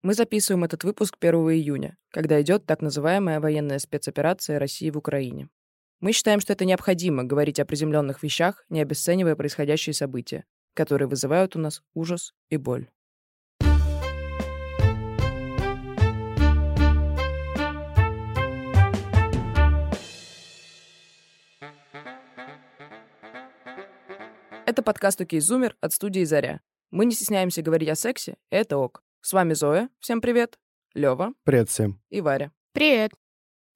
Мы записываем этот выпуск 1 июня, когда идет так называемая военная спецоперация России в Украине. Мы считаем, что это необходимо говорить о приземленных вещах, не обесценивая происходящие события, которые вызывают у нас ужас и боль. Это подкаст «Окей, Зумер» от студии «Заря». Мы не стесняемся говорить о сексе, это ок. С вами Зоя, всем привет, Лёва. Привет всем. И Варя. Привет.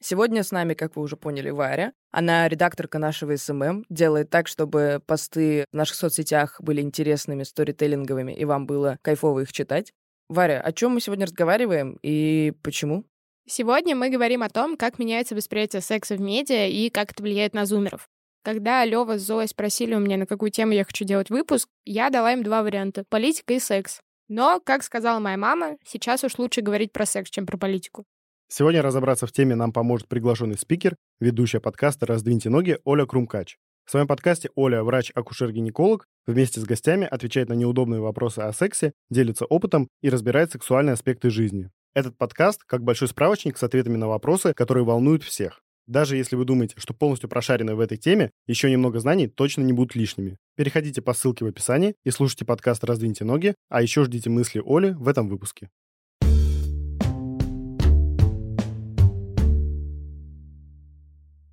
Сегодня с нами, как вы уже поняли, Варя. Она редакторка нашего SMM, делает так, чтобы посты в наших соцсетях были интересными, сторителлинговыми, и вам было кайфово их читать. Варя, о чем мы сегодня разговариваем и почему? Сегодня мы говорим о том, как меняется восприятие секса в медиа и как это влияет на зумеров. Когда Лёва с Зоей спросили у меня, на какую тему я хочу делать выпуск, я дала им два варианта — политика и секс. Но, как сказала моя мама, сейчас уж лучше говорить про секс, чем про политику. Сегодня разобраться в теме нам поможет приглашенный спикер, ведущая подкаста «Раздвиньте ноги» Оля Крумкач. В своем подкасте Оля, врач-акушер-гинеколог, вместе с гостями отвечает на неудобные вопросы о сексе, делится опытом и разбирает сексуальные аспекты жизни. Этот подкаст как большой справочник с ответами на вопросы, которые волнуют всех. Даже если вы думаете, что полностью прошарены в этой теме, еще немного знаний точно не будут лишними. Переходите по ссылке в описании и слушайте подкаст «Раздвиньте ноги», а еще ждите мысли Оли в этом выпуске.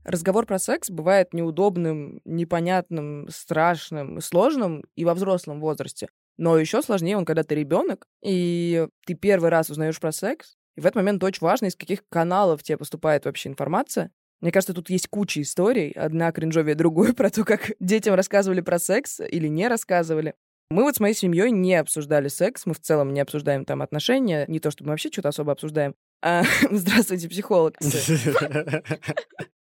Разговор про секс бывает неудобным, непонятным, страшным сложным и во взрослом возрасте. Но еще сложнее он, когда ты ребенок, и ты первый раз узнаешь про секс, и в этот момент очень важно, из каких каналов тебе поступает вообще информация, мне кажется, тут есть куча историй, одна кринжовее другой, про то, как детям рассказывали про секс или не рассказывали. Мы вот с моей семьей не обсуждали секс, мы в целом не обсуждаем там отношения, не то чтобы мы вообще что-то особо обсуждаем. А, здравствуйте, психолог.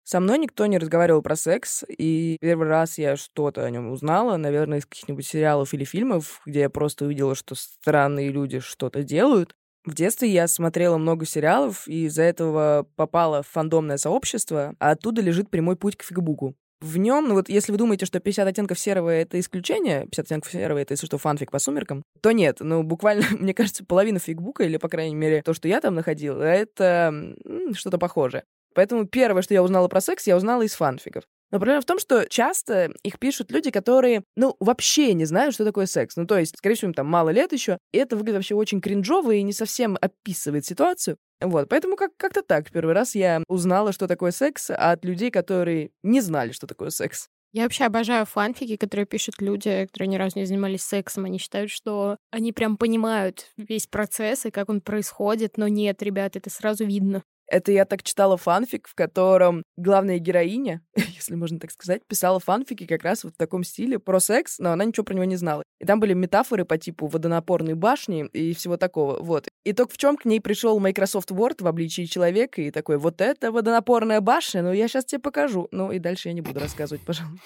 Со мной никто не разговаривал про секс, и первый раз я что-то о нем узнала, наверное, из каких-нибудь сериалов или фильмов, где я просто увидела, что странные люди что-то делают. В детстве я смотрела много сериалов, и из-за этого попала в фандомное сообщество, а оттуда лежит прямой путь к фигбуку. В нем, ну вот если вы думаете, что 50 оттенков серого — это исключение, 50 оттенков серого — это, если что, фанфик по сумеркам, то нет. Ну, буквально, мне кажется, половина фигбука, или, по крайней мере, то, что я там находила, это что-то похожее. Поэтому первое, что я узнала про секс, я узнала из фанфиков. Но проблема в том, что часто их пишут люди, которые, ну, вообще не знают, что такое секс. Ну, то есть, скорее всего, им там мало лет еще, и это выглядит вообще очень кринжово и не совсем описывает ситуацию. Вот, поэтому как- как-то так. Первый раз я узнала, что такое секс от людей, которые не знали, что такое секс. Я вообще обожаю фанфики, которые пишут люди, которые ни разу не занимались сексом. Они считают, что они прям понимают весь процесс и как он происходит, но нет, ребят, это сразу видно. Это я так читала фанфик, в котором главная героиня, если можно так сказать, писала фанфики как раз вот в таком стиле про секс, но она ничего про него не знала. И там были метафоры по типу водонапорной башни и всего такого. Вот. И только в чем к ней пришел Microsoft Word в обличии человека и такой, вот это водонапорная башня, ну я сейчас тебе покажу. Ну и дальше я не буду рассказывать, пожалуйста.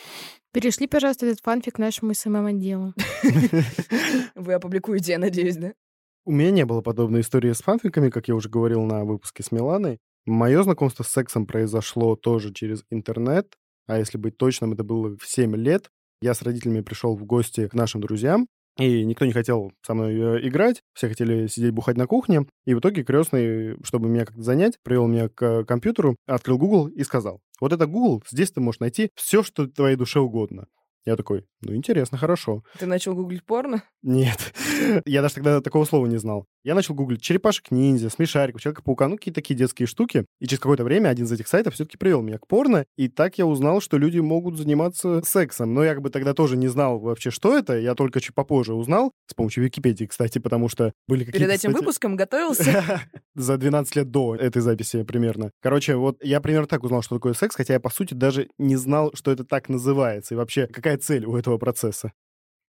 Перешли, пожалуйста, этот фанфик нашему СММ-отделу. Вы опубликуете, я надеюсь, да? У меня не было подобной истории с фанфиками, как я уже говорил на выпуске с Миланой. Мое знакомство с сексом произошло тоже через интернет, а если быть точным, это было в 7 лет. Я с родителями пришел в гости к нашим друзьям, и никто не хотел со мной э, играть, все хотели сидеть бухать на кухне. И в итоге крестный, чтобы меня как-то занять, привел меня к компьютеру, открыл Google и сказал, вот это Google, здесь ты можешь найти все, что твоей душе угодно. Я такой, ну, интересно, хорошо. Ты начал гуглить порно? Нет. Я даже тогда такого слова не знал. Я начал гуглить черепашек-ниндзя, смешариков, Человека-паука, ну, какие-то такие детские штуки. И через какое-то время один из этих сайтов все-таки привел меня к порно. И так я узнал, что люди могут заниматься сексом. Но я как бы тогда тоже не знал вообще, что это. Я только чуть попозже узнал. С помощью Википедии, кстати, потому что были какие-то... Перед этим статьи- выпуском готовился? За 12 лет до этой записи примерно. Короче, вот я примерно так узнал, что такое секс, хотя я, по сути, даже не знал, что это так называется. И вообще, какая цель у этого процесса.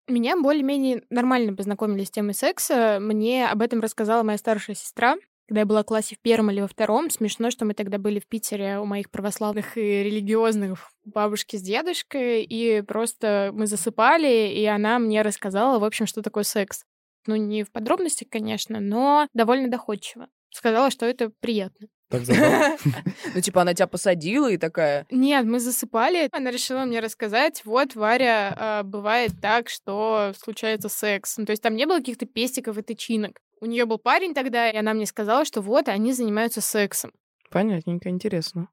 Меня более-менее нормально познакомили с темой секса. Мне об этом рассказала моя старшая сестра. Когда я была в классе в первом или во втором, смешно, что мы тогда были в Питере у моих православных и религиозных бабушки с дедушкой, и просто мы засыпали, и она мне рассказала, в общем, что такое секс. Ну, не в подробностях, конечно, но довольно доходчиво. Сказала, что это приятно. Так забавно. Ну, типа, она тебя посадила и такая... Нет, мы засыпали. Она решила мне рассказать, вот, Варя, а, бывает так, что случается секс. Ну, то есть там не было каких-то пестиков и тычинок. У нее был парень тогда, и она мне сказала, что вот, они занимаются сексом. Понятненько, интересно.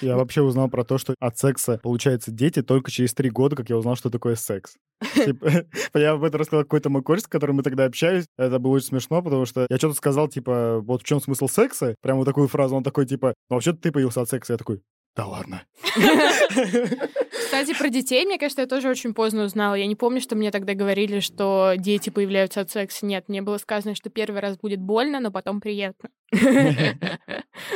Я вообще узнал про то, что от секса получаются дети только через три года, как я узнал, что такое секс. Типа, я об этом рассказал какой-то мой кореш, с которым мы тогда общались. Это было очень смешно, потому что я что-то сказал, типа, вот в чем смысл секса? Прям вот такую фразу. Он такой, типа, ну вообще-то ты появился от секса. Я такой, да ладно. Кстати, про детей, мне кажется, я тоже очень поздно узнала. Я не помню, что мне тогда говорили, что дети появляются от секса. Нет, мне было сказано, что первый раз будет больно, но потом приятно.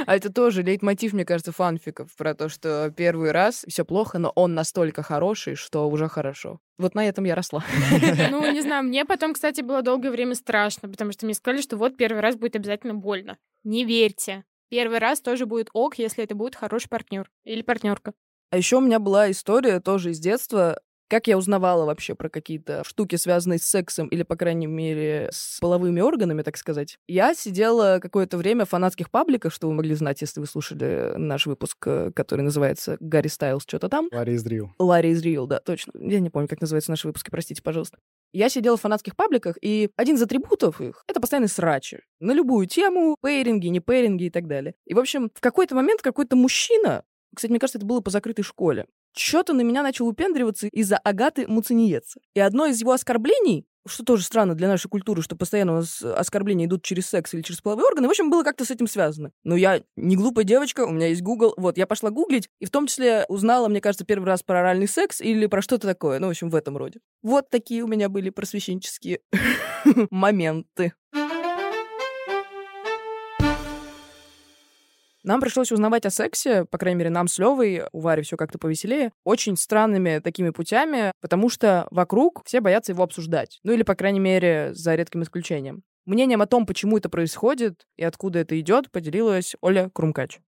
А это тоже лейтмотив, мне кажется, фанфиков про то, что первый раз все плохо, но он настолько хороший, что уже хорошо. Вот на этом я росла. Ну, не знаю, мне потом, кстати, было долгое время страшно, потому что мне сказали, что вот первый раз будет обязательно больно. Не верьте. Первый раз тоже будет ок, если это будет хороший партнер или партнерка. А еще у меня была история тоже из детства, как я узнавала вообще про какие-то штуки, связанные с сексом или, по крайней мере, с половыми органами, так сказать? Я сидела какое-то время в фанатских пабликах, что вы могли знать, если вы слушали наш выпуск, э, который называется «Гарри Стайлз что-то там». Ларри из Рио. Ларри из Рио, да, точно. Я не помню, как называются наши выпуски, простите, пожалуйста. Я сидела в фанатских пабликах, и один из атрибутов их — это постоянный срачи. На любую тему, пейринги, не пейринги и так далее. И, в общем, в какой-то момент какой-то мужчина, кстати, мне кажется, это было по закрытой школе, что-то на меня начал упендриваться из-за Агаты Муцениеца. И одно из его оскорблений, что тоже странно для нашей культуры, что постоянно у нас оскорбления идут через секс или через половые органы, в общем, было как-то с этим связано. Но я не глупая девочка, у меня есть Google. Вот, я пошла гуглить, и в том числе узнала, мне кажется, первый раз про оральный секс или про что-то такое. Ну, в общем, в этом роде. Вот такие у меня были просвещенческие моменты. Нам пришлось узнавать о сексе, по крайней мере, нам с Левой, у Вари все как-то повеселее, очень странными такими путями, потому что вокруг все боятся его обсуждать. Ну или, по крайней мере, за редким исключением. Мнением о том, почему это происходит и откуда это идет, поделилась Оля Крумкач.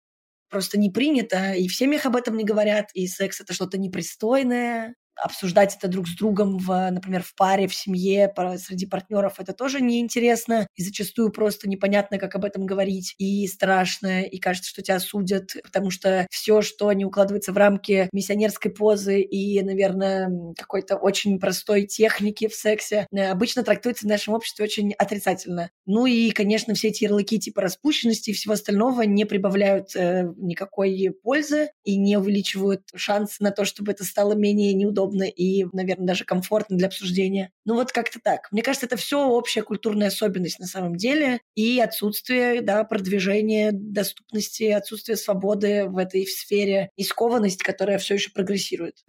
Просто не принято, и в семьях об этом не говорят, и секс это что-то непристойное, обсуждать это друг с другом, в, например, в паре, в семье, среди партнеров, это тоже неинтересно. И зачастую просто непонятно, как об этом говорить. И страшно, и кажется, что тебя судят, потому что все, что не укладывается в рамки миссионерской позы и, наверное, какой-то очень простой техники в сексе, э, обычно трактуется в нашем обществе очень отрицательно. Ну и, конечно, все эти ярлыки типа распущенности и всего остального не прибавляют э, никакой пользы и не увеличивают шанс на то, чтобы это стало менее неудобно удобно и, наверное, даже комфортно для обсуждения. Ну вот как-то так. Мне кажется, это все общая культурная особенность на самом деле и отсутствие да, продвижения доступности, отсутствие свободы в этой сфере и скованность, которая все еще прогрессирует.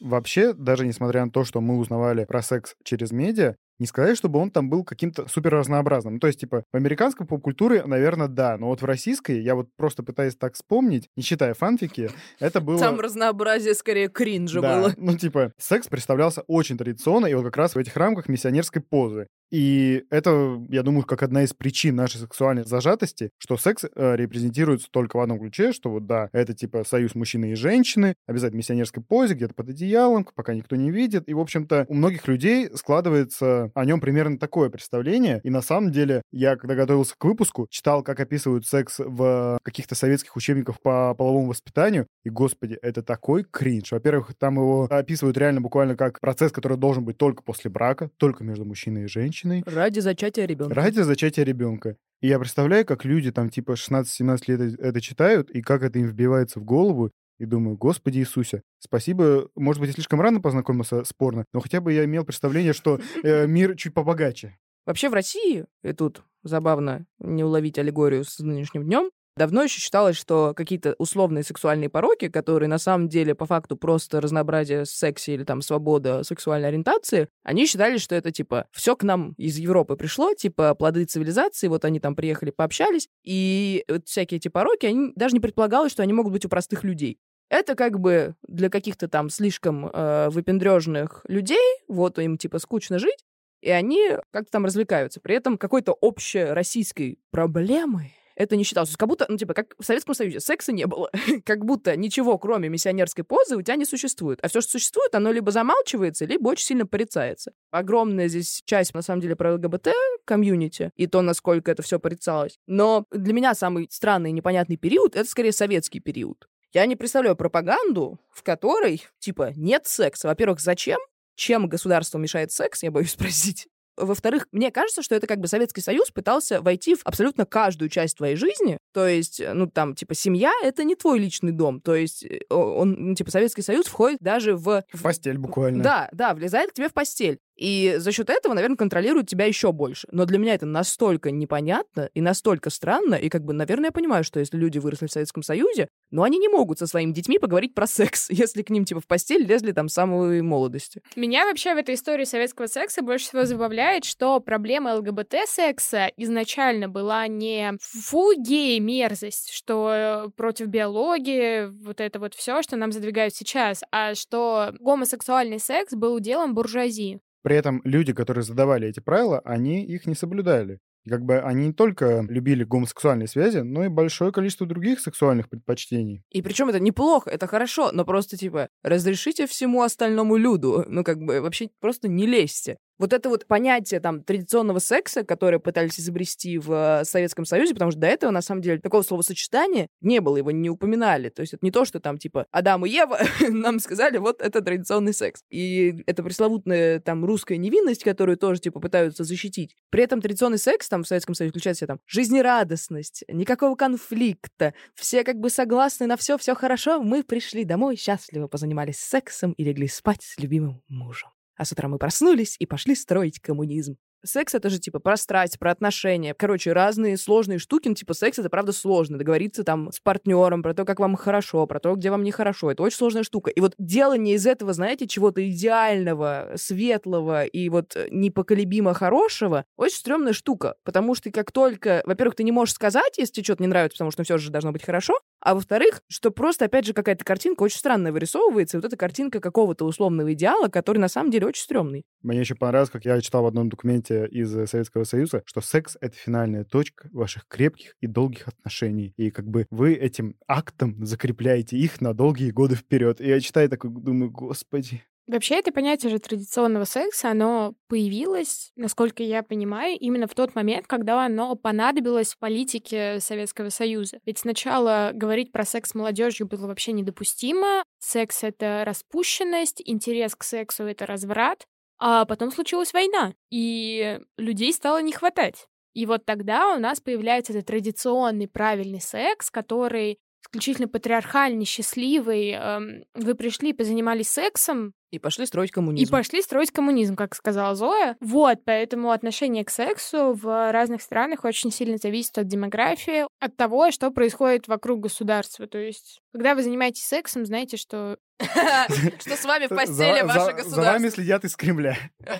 Вообще, даже несмотря на то, что мы узнавали про секс через медиа, не сказать, чтобы он там был каким-то супер разнообразным. Ну, то есть, типа, в американской поп-культуре, наверное, да, но вот в российской, я вот просто пытаюсь так вспомнить, не считая фанфики, это было... Там разнообразие скорее кринжа да, было. Ну, типа, секс представлялся очень традиционно, и вот как раз в этих рамках миссионерской позы. И это, я думаю, как одна из причин нашей сексуальной зажатости, что секс э, репрезентируется только в одном ключе, что вот да, это типа союз мужчины и женщины, обязательно миссионерской позе, где-то под одеялом, пока никто не видит. И, в общем-то, у многих людей складывается о нем примерно такое представление. И на самом деле, я, когда готовился к выпуску, читал, как описывают секс в каких-то советских учебниках по половому воспитанию. И, господи, это такой кринж. Во-первых, там его описывают реально буквально как процесс, который должен быть только после брака, только между мужчиной и женщиной женщиной. Ради зачатия ребенка. Ради зачатия ребенка. И я представляю, как люди там типа 16-17 лет это читают, и как это им вбивается в голову, и думаю, Господи Иисусе, спасибо, может быть, я слишком рано познакомился спорно, но хотя бы я имел представление, что э, мир чуть побогаче. Вообще в России, и тут забавно не уловить аллегорию с нынешним днем, Давно еще считалось, что какие-то условные сексуальные пороки, которые на самом деле по факту просто разнообразие секса или там свобода сексуальной ориентации, они считали, что это типа все к нам из Европы пришло, типа плоды цивилизации, вот они там приехали, пообщались, и вот всякие эти пороки, они даже не предполагалось, что они могут быть у простых людей. Это как бы для каких-то там слишком э, выпендрежных людей, вот им типа скучно жить, и они как-то там развлекаются. При этом какой-то общей российской проблемой это не считалось. Как будто, ну, типа, как в Советском Союзе секса не было. как будто ничего, кроме миссионерской позы, у тебя не существует. А все, что существует, оно либо замалчивается, либо очень сильно порицается. Огромная здесь часть, на самом деле, про ЛГБТ-комьюнити и то, насколько это все порицалось. Но для меня самый странный и непонятный период — это скорее советский период. Я не представляю пропаганду, в которой, типа, нет секса. Во-первых, зачем? Чем государство мешает секс, я боюсь спросить. Во-вторых, мне кажется, что это как бы Советский Союз пытался войти в абсолютно каждую часть твоей жизни. То есть, ну, там, типа, семья — это не твой личный дом. То есть, э, он, ну, типа, Советский Союз входит даже в... В постель буквально. Да, да, влезает к тебе в постель. И за счет этого, наверное, контролирует тебя еще больше. Но для меня это настолько непонятно и настолько странно, и как бы, наверное, я понимаю, что если люди выросли в Советском Союзе, но они не могут со своими детьми поговорить про секс, если к ним, типа, в постель лезли там с самой молодости. Меня вообще в этой истории советского секса больше всего забавляет, что проблема ЛГБТ-секса изначально была не фу, гей, мерзость, что против биологии, вот это вот все, что нам задвигают сейчас, а что гомосексуальный секс был делом буржуазии. При этом люди, которые задавали эти правила, они их не соблюдали. Как бы они не только любили гомосексуальные связи, но и большое количество других сексуальных предпочтений. И причем это неплохо, это хорошо, но просто типа разрешите всему остальному люду, ну как бы вообще просто не лезьте. Вот это вот понятие там традиционного секса, которое пытались изобрести в э, Советском Союзе, потому что до этого, на самом деле, такого словосочетания не было, его не упоминали. То есть это не то, что там типа Адам и Ева нам сказали, вот это традиционный секс. И это пресловутная там русская невинность, которую тоже типа пытаются защитить. При этом традиционный секс там в Советском Союзе включает в себя там жизнерадостность, никакого конфликта, все как бы согласны на все, все хорошо, мы пришли домой, счастливо позанимались сексом и легли спать с любимым мужем. А с утра мы проснулись и пошли строить коммунизм. Секс — это же, типа, про страсть, про отношения. Короче, разные сложные штуки. Ну, типа, секс — это, правда, сложно. Договориться там с партнером про то, как вам хорошо, про то, где вам нехорошо. Это очень сложная штука. И вот делание из этого, знаете, чего-то идеального, светлого и вот непоколебимо хорошего — очень стрёмная штука. Потому что как только... Во-первых, ты не можешь сказать, если тебе что-то не нравится, потому что все же должно быть хорошо. А во-вторых, что просто, опять же, какая-то картинка очень странная вырисовывается. И вот эта картинка какого-то условного идеала, который на самом деле очень стрёмный. Мне еще понравилось, как я читал в одном документе из Советского Союза, что секс — это финальная точка ваших крепких и долгих отношений. И как бы вы этим актом закрепляете их на долгие годы вперед. И я читаю такой, думаю, господи, Вообще, это понятие же традиционного секса, оно появилось, насколько я понимаю, именно в тот момент, когда оно понадобилось в политике Советского Союза. Ведь сначала говорить про секс с молодежью было вообще недопустимо. Секс — это распущенность, интерес к сексу — это разврат. А потом случилась война, и людей стало не хватать. И вот тогда у нас появляется этот традиционный правильный секс, который исключительно патриархальный, счастливый. Эм, вы пришли, позанимались сексом, и пошли строить коммунизм. И пошли строить коммунизм, как сказала Зоя. Вот, поэтому отношение к сексу в разных странах очень сильно зависит от демографии, от того, что происходит вокруг государства. То есть, когда вы занимаетесь сексом, знаете, что... Что с вами в постели ваше государство. За вами следят из Кремля.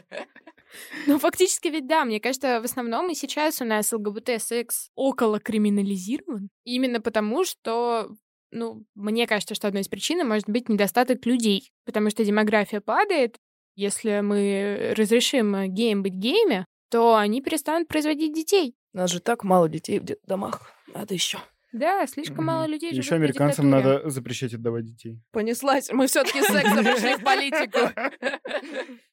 Ну, фактически ведь да. Мне кажется, в основном и сейчас у нас ЛГБТ-секс около криминализирован. Именно потому, что ну, мне кажется, что одной из причин может быть недостаток людей, потому что демография падает. Если мы разрешим геям быть геями, то они перестанут производить детей. У нас же так мало детей в домах. Надо еще. Да, слишком мало людей. Еще американцам надо запрещать отдавать детей. Понеслась. Мы все-таки сексом пришли в политику.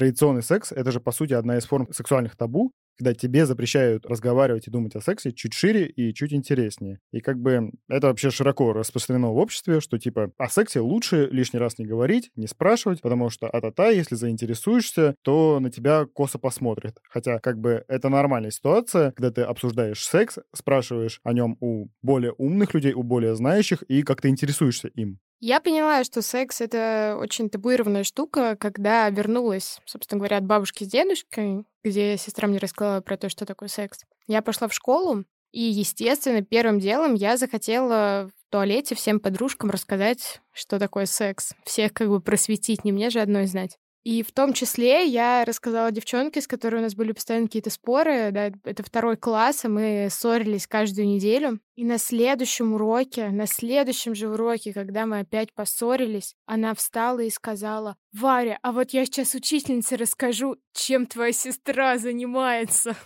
Традиционный секс — это же, по сути, одна из форм сексуальных табу, когда тебе запрещают разговаривать и думать о сексе чуть шире и чуть интереснее. И как бы это вообще широко распространено в обществе, что типа о сексе лучше лишний раз не говорить, не спрашивать, потому что а-та-та, если заинтересуешься, то на тебя косо посмотрят. Хотя как бы это нормальная ситуация, когда ты обсуждаешь секс, спрашиваешь о нем у более умных людей, у более знающих, и как ты интересуешься им. Я поняла, что секс — это очень табуированная штука, когда вернулась, собственно говоря, от бабушки с дедушкой, где сестра мне рассказала про то, что такое секс. Я пошла в школу, и, естественно, первым делом я захотела в туалете всем подружкам рассказать, что такое секс. Всех как бы просветить, не мне же одной знать. И в том числе я рассказала девчонке, с которой у нас были постоянно какие-то споры, да, это второй класс, и мы ссорились каждую неделю. И на следующем уроке, на следующем же уроке, когда мы опять поссорились, она встала и сказала, «Варя, а вот я сейчас учительнице расскажу, чем твоя сестра занимается».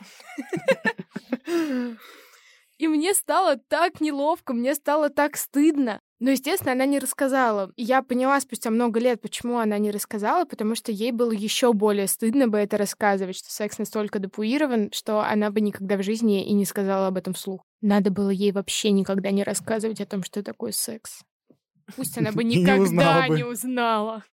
И мне стало так неловко, мне стало так стыдно. Но, естественно, она не рассказала. И я поняла спустя много лет, почему она не рассказала, потому что ей было еще более стыдно бы это рассказывать, что секс настолько депуирован, что она бы никогда в жизни и не сказала об этом вслух. Надо было ей вообще никогда не рассказывать о том, что такое секс. Пусть она бы никогда не узнала.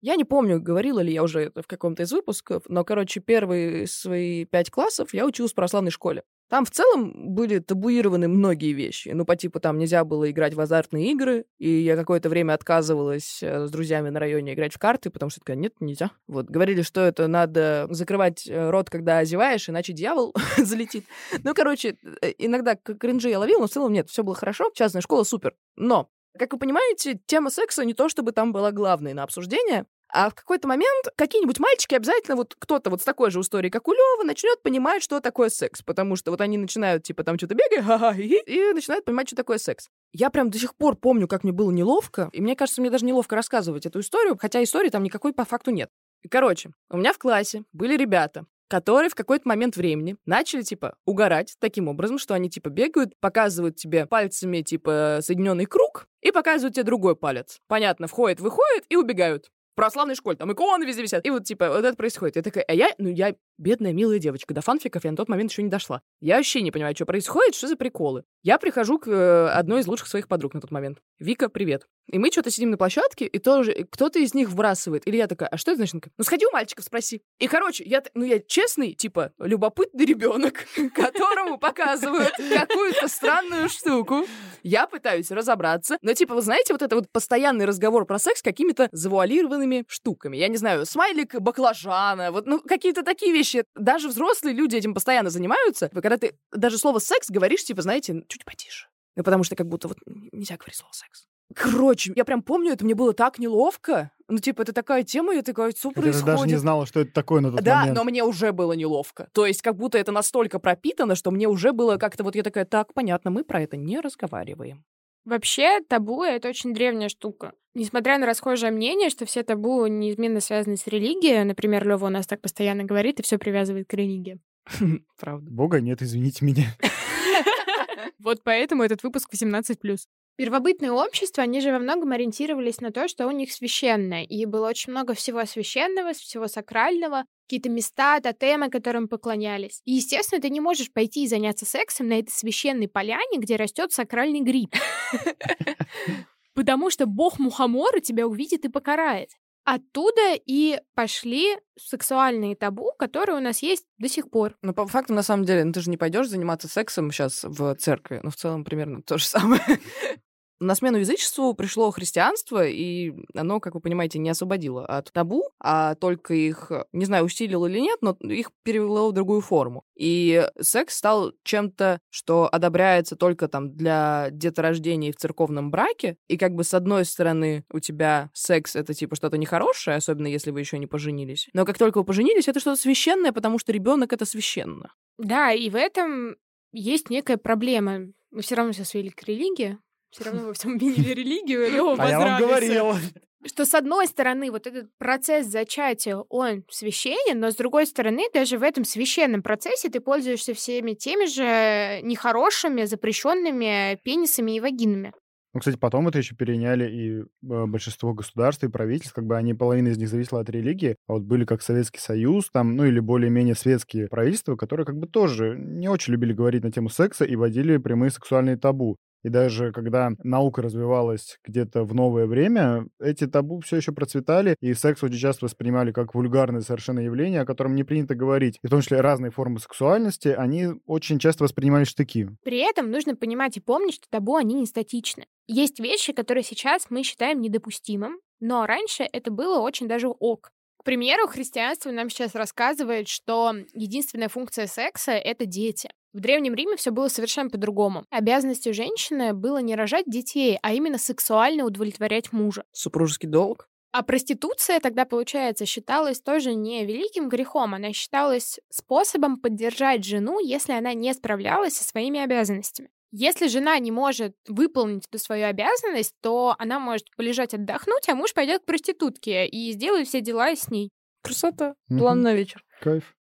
Я не помню, говорила ли я уже это в каком-то из выпусков, но, короче, первые свои пять классов я училась в православной школе. Там в целом были табуированы многие вещи. Ну, по типу, там нельзя было играть в азартные игры, и я какое-то время отказывалась э, с друзьями на районе играть в карты, потому что такая, нет, нельзя. Вот, говорили, что это надо закрывать э, рот, когда озеваешь, иначе дьявол залетит. Ну, короче, э, иногда кринжи я ловил, но в целом нет, все было хорошо, частная школа супер. Но как вы понимаете, тема секса не то чтобы там была главной на обсуждение, а в какой-то момент какие-нибудь мальчики обязательно, вот кто-то вот с такой же историей, как у Лёвы, начнет понимать, что такое секс. Потому что вот они начинают, типа, там что-то бегать, ха-ха, и, и начинают понимать, что такое секс. Я прям до сих пор помню, как мне было неловко, и мне кажется, мне даже неловко рассказывать эту историю, хотя истории там никакой по факту нет. Короче, у меня в классе были ребята, которые в какой-то момент времени начали, типа, угорать таким образом, что они, типа, бегают, показывают тебе пальцами, типа, соединенный круг, и показывают тебе другой палец. Понятно, входит, выходит и убегают православной школе, там иконы везде висят. И вот, типа, вот это происходит. Я такая, а я, ну, я бедная, милая девочка. До фанфиков я на тот момент еще не дошла. Я вообще не понимаю, что происходит, что за приколы. Я прихожу к э, одной из лучших своих подруг на тот момент. Вика, привет. И мы что-то сидим на площадке, и тоже кто-то из них вбрасывает. Или я такая, а что это значит? Ну, сходи у мальчиков, спроси. И, короче, я, ну, я честный, типа, любопытный ребенок, которому показывают какую-то странную штуку. Я пытаюсь разобраться. Но, типа, вы знаете, вот это вот постоянный разговор про секс с какими-то завуалированными штуками. Я не знаю, смайлик баклажана, вот, ну, какие-то такие вещи. Даже взрослые люди этим постоянно занимаются. Когда ты даже слово секс говоришь, типа, знаете, чуть потише. Ну, потому что как будто вот нельзя говорить слово секс. Короче, я прям помню, это мне было так неловко. Ну, типа, это такая тема, я такая, что происходит? Ты даже не знала, что это такое на тот да, момент. но мне уже было неловко. То есть, как будто это настолько пропитано, что мне уже было как-то вот я такая, так, понятно, мы про это не разговариваем. Вообще, табу — это очень древняя штука. Несмотря на расхожее мнение, что все табу неизменно связаны с религией, например, Лёва у нас так постоянно говорит и все привязывает к религии. Правда. Бога нет, извините меня. Вот поэтому этот выпуск 18+. Первобытные общества, они же во многом ориентировались на то, что у них священное. И было очень много всего священного, всего сакрального, какие-то места, тотемы, которым поклонялись. И, естественно, ты не можешь пойти и заняться сексом на этой священной поляне, где растет сакральный гриб. Потому что бог Мухомора тебя увидит и покарает. Оттуда и пошли сексуальные табу, которые у нас есть до сих пор. Но по факту, на самом деле, ну, ты же не пойдешь заниматься сексом сейчас в церкви. Ну, в целом, примерно то же самое. На смену язычеству пришло христианство, и оно, как вы понимаете, не освободило от табу, а только их, не знаю, усилило или нет, но их перевело в другую форму. И секс стал чем-то, что одобряется только там для деторождения в церковном браке, и как бы с одной стороны у тебя секс — это типа что-то нехорошее, особенно если вы еще не поженились, но как только вы поженились, это что-то священное, потому что ребенок это священно. Да, и в этом есть некая проблема. Мы все равно сейчас вели к религии, все равно во всем обвинили религию, Лёва А я вам говорил. Что, с одной стороны, вот этот процесс зачатия, он священен, но с другой стороны, даже в этом священном процессе ты пользуешься всеми теми же нехорошими, запрещенными пенисами и вагинами. Ну, кстати, потом это еще переняли и э, большинство государств и правительств, как бы они, половина из них зависела от религии, а вот были как Советский Союз, там, ну или более-менее светские правительства, которые как бы тоже не очень любили говорить на тему секса и вводили прямые сексуальные табу. И даже когда наука развивалась где-то в новое время, эти табу все еще процветали, и секс очень часто воспринимали как вульгарное совершенно явление, о котором не принято говорить. И в том числе разные формы сексуальности, они очень часто воспринимали штыки. При этом нужно понимать и помнить, что табу, они не статичны. Есть вещи, которые сейчас мы считаем недопустимым, но раньше это было очень даже ок. К примеру, христианство нам сейчас рассказывает, что единственная функция секса — это дети. В Древнем Риме все было совершенно по-другому. Обязанностью женщины было не рожать детей, а именно сексуально удовлетворять мужа. Супружеский долг? А проституция тогда, получается, считалась тоже не великим грехом, она считалась способом поддержать жену, если она не справлялась со своими обязанностями. Если жена не может выполнить эту свою обязанность, то она может полежать отдохнуть, а муж пойдет к проститутке и сделает все дела с ней. Красота. План на вечер. Кайф.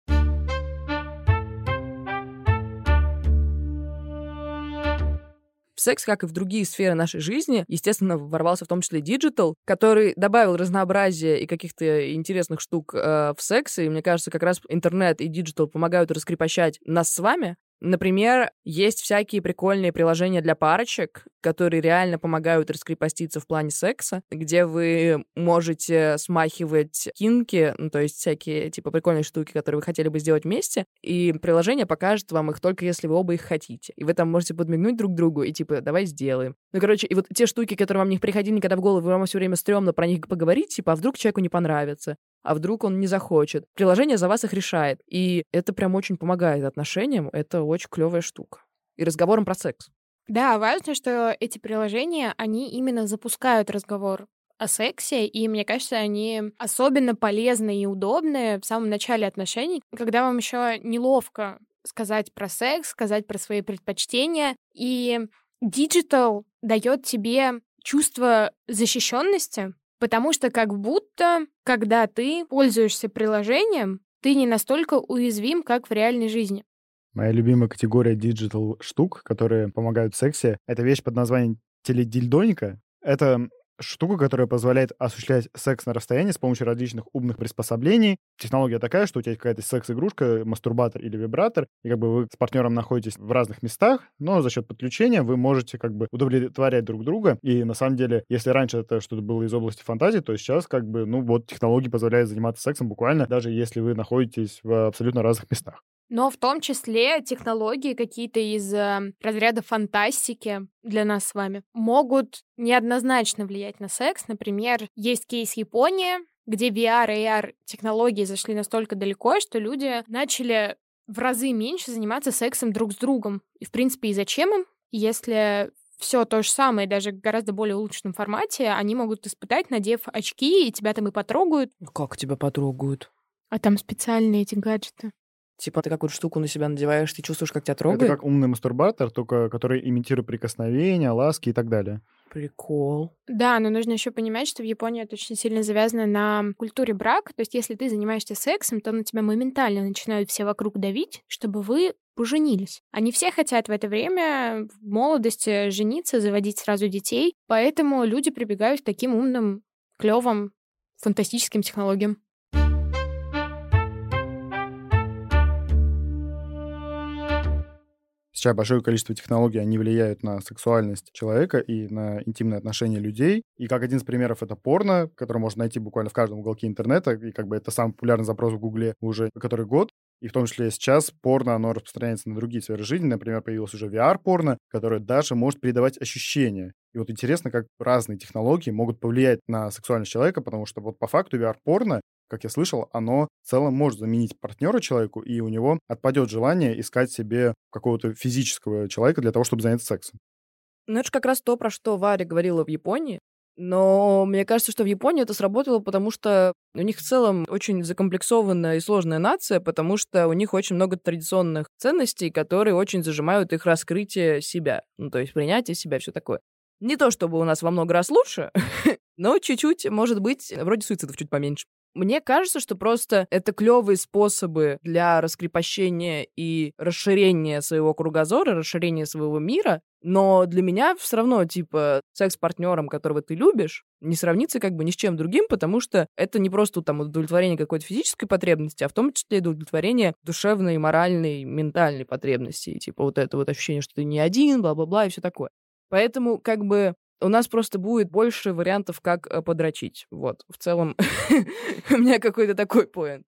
В секс, как и в другие сферы нашей жизни, естественно, ворвался в том числе digital, который добавил разнообразия и каких-то интересных штук э, в секс. И мне кажется, как раз интернет и digital помогают раскрепощать нас с вами. Например, есть всякие прикольные приложения для парочек, которые реально помогают раскрепоститься в плане секса, где вы можете смахивать кинки, ну, то есть всякие, типа, прикольные штуки, которые вы хотели бы сделать вместе, и приложение покажет вам их только если вы оба их хотите. И вы там можете подмигнуть друг другу и, типа, давай сделаем. Ну, короче, и вот те штуки, которые вам не приходили никогда в голову, вам все время стрёмно про них поговорить, типа, а вдруг человеку не понравится а вдруг он не захочет. Приложение за вас их решает. И это прям очень помогает отношениям. Это очень клевая штука. И разговорам про секс. Да, важно, что эти приложения, они именно запускают разговор о сексе, и мне кажется, они особенно полезны и удобны в самом начале отношений, когда вам еще неловко сказать про секс, сказать про свои предпочтения. И digital дает тебе чувство защищенности, потому что как будто, когда ты пользуешься приложением, ты не настолько уязвим, как в реальной жизни. Моя любимая категория digital штук, которые помогают в сексе, это вещь под названием теледильдоника. Это штука, которая позволяет осуществлять секс на расстоянии с помощью различных умных приспособлений. Технология такая, что у тебя какая-то секс-игрушка, мастурбатор или вибратор, и как бы вы с партнером находитесь в разных местах, но за счет подключения вы можете как бы удовлетворять друг друга. И на самом деле, если раньше это что-то было из области фантазии, то сейчас как бы, ну вот, технологии позволяют заниматься сексом буквально, даже если вы находитесь в абсолютно разных местах. Но в том числе технологии какие-то из э, разряда фантастики для нас с вами могут неоднозначно влиять на секс. Например, есть кейс Япония, где VR и AR технологии зашли настолько далеко, что люди начали в разы меньше заниматься сексом друг с другом. И, в принципе, и зачем им, если все то же самое, даже в гораздо более улучшенном формате, они могут испытать, надев очки, и тебя там и потрогают. Как тебя потрогают? А там специальные эти гаджеты. Типа ты какую-то штуку на себя надеваешь, ты чувствуешь, как тебя Это трогает? как умный мастурбатор, только который имитирует прикосновения, ласки и так далее. Прикол. Да, но нужно еще понимать, что в Японии это очень сильно завязано на культуре брака. То есть, если ты занимаешься сексом, то на тебя моментально начинают все вокруг давить, чтобы вы поженились. Они все хотят в это время в молодости жениться, заводить сразу детей. Поэтому люди прибегают к таким умным, клевым, фантастическим технологиям. Сейчас большое количество технологий, они влияют на сексуальность человека и на интимные отношения людей. И как один из примеров это порно, который можно найти буквально в каждом уголке интернета, и как бы это самый популярный запрос в Гугле уже который год. И в том числе сейчас порно, оно распространяется на другие сферы жизни. Например, появилось уже VR-порно, которое даже может передавать ощущения. И вот интересно, как разные технологии могут повлиять на сексуальность человека, потому что вот по факту VR-порно как я слышал, оно в целом может заменить партнера человеку, и у него отпадет желание искать себе какого-то физического человека для того, чтобы заняться сексом. Ну, это же как раз то, про что Варя говорила в Японии. Но мне кажется, что в Японии это сработало, потому что у них в целом очень закомплексованная и сложная нация, потому что у них очень много традиционных ценностей, которые очень зажимают их раскрытие себя. Ну, то есть принятие себя, все такое. Не то чтобы у нас во много раз лучше, но чуть-чуть, может быть, вроде суицидов чуть поменьше. Мне кажется, что просто это клевые способы для раскрепощения и расширения своего кругозора, расширения своего мира. Но для меня все равно, типа, секс с партнером, которого ты любишь, не сравнится как бы ни с чем другим, потому что это не просто там удовлетворение какой-то физической потребности, а в том числе и удовлетворение душевной, моральной, ментальной потребности. И, типа вот это вот ощущение, что ты не один, бла-бла-бла и все такое. Поэтому как бы у нас просто будет больше вариантов, как э, подрочить. Вот, в целом, у меня какой-то такой поинт.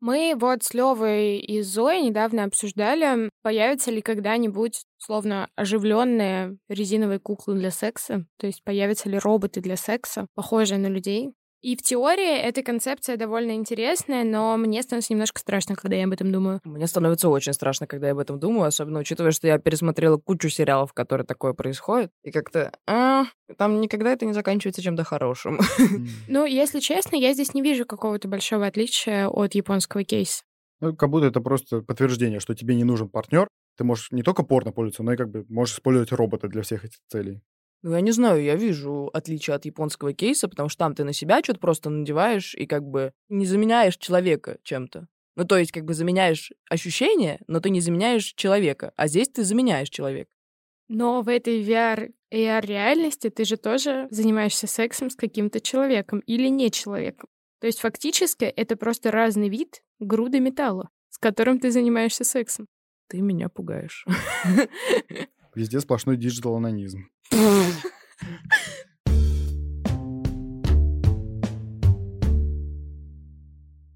Мы вот с Левой и Зоей недавно обсуждали, появятся ли когда-нибудь словно оживленные резиновые куклы для секса, то есть появятся ли роботы для секса, похожие на людей. И в теории эта концепция довольно интересная, но мне становится немножко страшно, когда я об этом думаю. Мне становится очень страшно, когда я об этом думаю, особенно учитывая, что я пересмотрела кучу сериалов, в которых такое происходит, и как-то а, там никогда это не заканчивается чем-то хорошим. Ну, если честно, я здесь не вижу какого-то большого отличия от японского кейса. Ну, как будто это просто подтверждение, что тебе не нужен партнер. Ты можешь не только порно пользоваться, но и как бы можешь использовать робота для всех этих целей. Ну, я не знаю, я вижу отличие от японского кейса, потому что там ты на себя что-то просто надеваешь и как бы не заменяешь человека чем-то. Ну, то есть как бы заменяешь ощущение, но ты не заменяешь человека, а здесь ты заменяешь человека. Но в этой VR и AR-реальности ты же тоже занимаешься сексом с каким-то человеком или не человеком. То есть фактически это просто разный вид груды металла, с которым ты занимаешься сексом. Ты меня пугаешь. Везде сплошной digital-онанизм.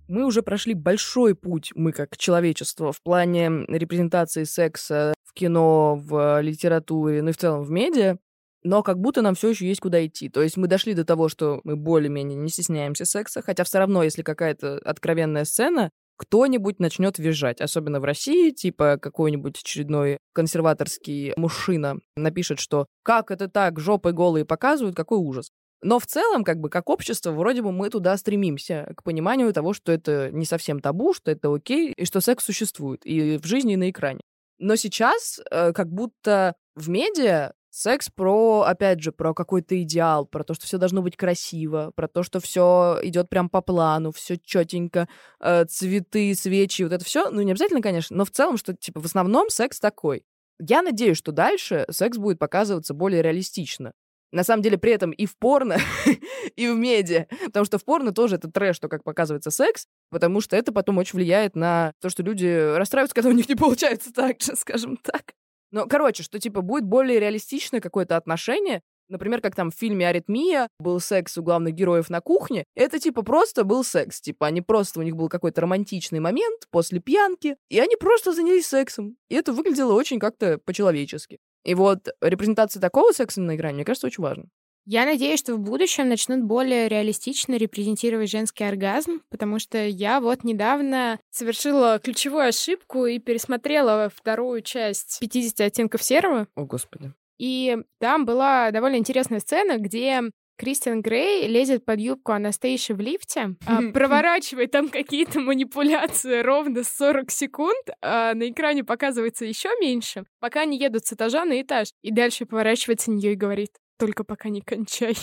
Мы уже прошли большой путь, мы как человечество, в плане репрезентации секса в кино, в литературе, ну и в целом в медиа, но как будто нам все еще есть куда идти. То есть мы дошли до того, что мы более-менее не стесняемся секса, хотя все равно, если какая-то откровенная сцена, кто-нибудь начнет визжать, особенно в России, типа какой-нибудь очередной консерваторский мужчина напишет, что «как это так, жопой голые показывают, какой ужас». Но в целом, как бы, как общество, вроде бы мы туда стремимся, к пониманию того, что это не совсем табу, что это окей, и что секс существует и в жизни, и на экране. Но сейчас э, как будто в медиа Секс про, опять же, про какой-то идеал, про то, что все должно быть красиво, про то, что все идет прям по плану, все четенько, э, цветы, свечи, вот это все. Ну, не обязательно, конечно, но в целом, что, типа, в основном секс такой. Я надеюсь, что дальше секс будет показываться более реалистично. На самом деле, при этом и в порно, и в медиа. Потому что в порно тоже это трэш, что как показывается секс, потому что это потом очень влияет на то, что люди расстраиваются, когда у них не получается так же, скажем так. Ну, короче, что, типа, будет более реалистичное какое-то отношение, Например, как там в фильме «Аритмия» был секс у главных героев на кухне. Это, типа, просто был секс. Типа, они просто, у них был какой-то романтичный момент после пьянки, и они просто занялись сексом. И это выглядело очень как-то по-человечески. И вот репрезентация такого секса на экране, мне кажется, очень важно. Я надеюсь, что в будущем начнут более реалистично репрезентировать женский оргазм, потому что я вот недавно совершила ключевую ошибку и пересмотрела вторую часть 50 оттенков серого. О, Господи. И там была довольно интересная сцена, где Кристиан Грей лезет под юбку Анастейши в лифте, а, проворачивает там какие-то манипуляции ровно 40 секунд, а на экране показывается еще меньше, пока они едут с этажа на этаж. И дальше поворачивается на нее и говорит, только пока не кончай.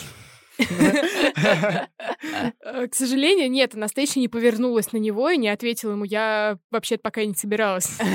К сожалению, нет, Анастейша не повернулась на него и не ответила ему, я вообще-то пока не собиралась.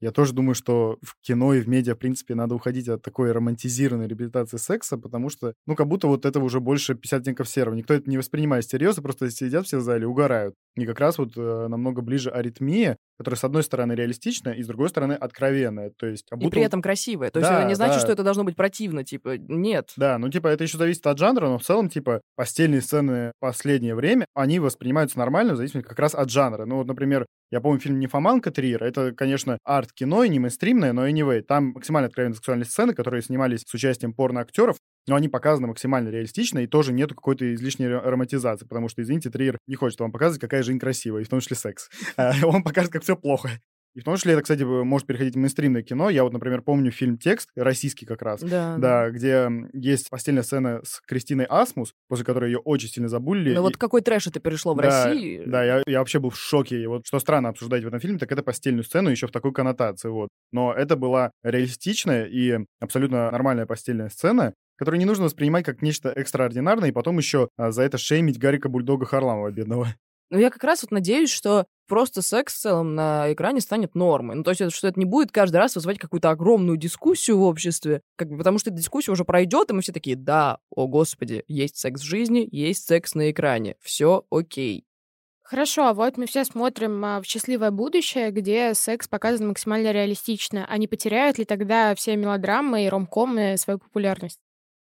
Я тоже думаю, что в кино и в медиа, в принципе, надо уходить от такой романтизированной реабилитации секса, потому что, ну, как будто вот это уже больше 50 оттенков серого. Никто это не воспринимает серьезно, просто сидят все в зале, угорают. И как раз вот э, намного ближе аритмия, которая, с одной стороны, реалистичная, и с другой стороны, откровенная. То есть, как будто... И при этом красивая. То да, есть это не значит, да. что это должно быть противно, типа, нет. Да, ну, типа, это еще зависит от жанра, но в целом, типа, постельные сцены последнее время, они воспринимаются нормально в зависимости как раз от жанра. Ну, вот, например, я помню фильм «Нимфоманка» Триера. Это, конечно, арт-кино, не мейнстримное, но anyway. Там максимально откровенные сексуальные сцены, которые снимались с участием порно-актеров но они показаны максимально реалистично, и тоже нету какой-то излишней романтизации, потому что, извините, Триер не хочет вам показывать, какая жизнь красивая, и в том числе секс. А, он покажет, как все плохо. И в том числе это, кстати, может переходить в мейнстримное кино. Я вот, например, помню фильм «Текст», российский как раз, да, да, где есть постельная сцена с Кристиной Асмус, после которой ее очень сильно забулили. Ну и... вот какой трэш это перешло в да, России. Да, я, я вообще был в шоке. И вот что странно обсуждать в этом фильме, так это постельную сцену еще в такой коннотации. Вот. Но это была реалистичная и абсолютно нормальная постельная сцена, которую не нужно воспринимать как нечто экстраординарное, и потом еще а, за это шеймить Гарика Бульдога Харламова, бедного. Ну, я как раз вот надеюсь, что просто секс в целом на экране станет нормой. Ну, то есть, что это не будет каждый раз вызывать какую-то огромную дискуссию в обществе, как бы, потому что эта дискуссия уже пройдет, и мы все такие, да, о господи, есть секс в жизни, есть секс на экране, все окей. Хорошо, а вот мы все смотрим а, в счастливое будущее, где секс показан максимально реалистично. А не потеряют ли тогда все мелодрамы и ромкомы свою популярность?